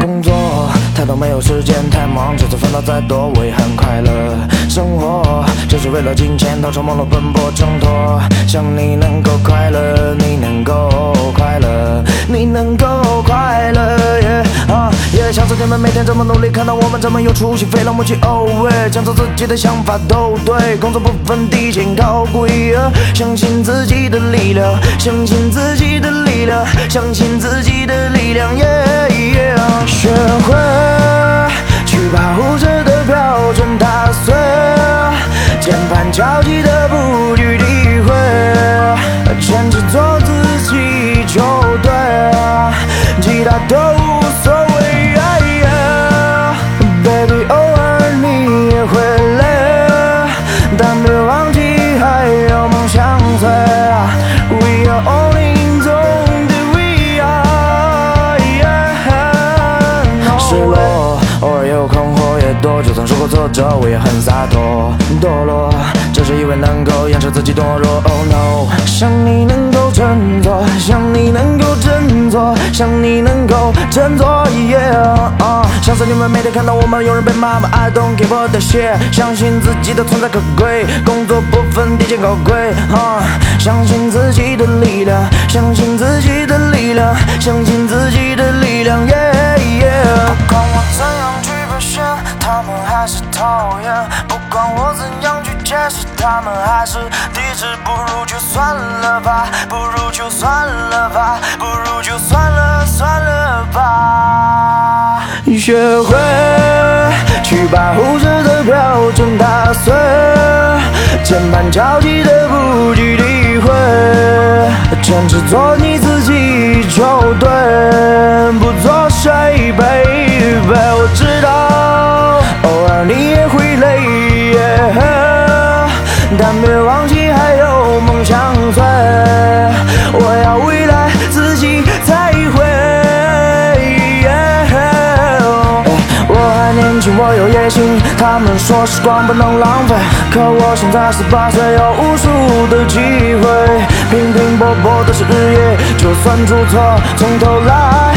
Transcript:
工作太多没有时间，太忙，就算烦恼再多，我也很快乐。生活就是为了金钱，到处忙碌奔波挣脱。想你能够快乐，你能够人们每天这么努力，看到我们这么有出息，非常默契。哦喂，讲出自己的想法都对，工作不分低贱高贵，相信自己的力量，相信自己的力量，相信自己的力量。学会去保护着的标准打碎，键盘敲击的失落，偶尔也有困惑，也多。就算受过挫折，我也很洒脱。堕落，只是以为能够掩饰自己堕落。Oh no，想你能够振作，想你能够振作，想你能够振作。Yeah，啊，相信你们每天看到我们有人被骂吗？I don't give a shit，相信自己的存在可贵，工作不分低贱高贵。啊，相信自己的力量，相信自己的力量，相信自讨厌；不管我怎样去解释，他们还是抵制。不如就算了吧，不如就算了吧，不如就算了算了吧。学会去把护着的标准打碎，键盘敲击的不去理会，坚持做你自己就对，不做谁，baby。我知道，别忘记还有梦相随。我要未来自己才会。我还年轻，我有野心。他们说时光不能浪费，可我现在十八岁，有无数的机会。平平波波的是日夜，就算出错，从头来？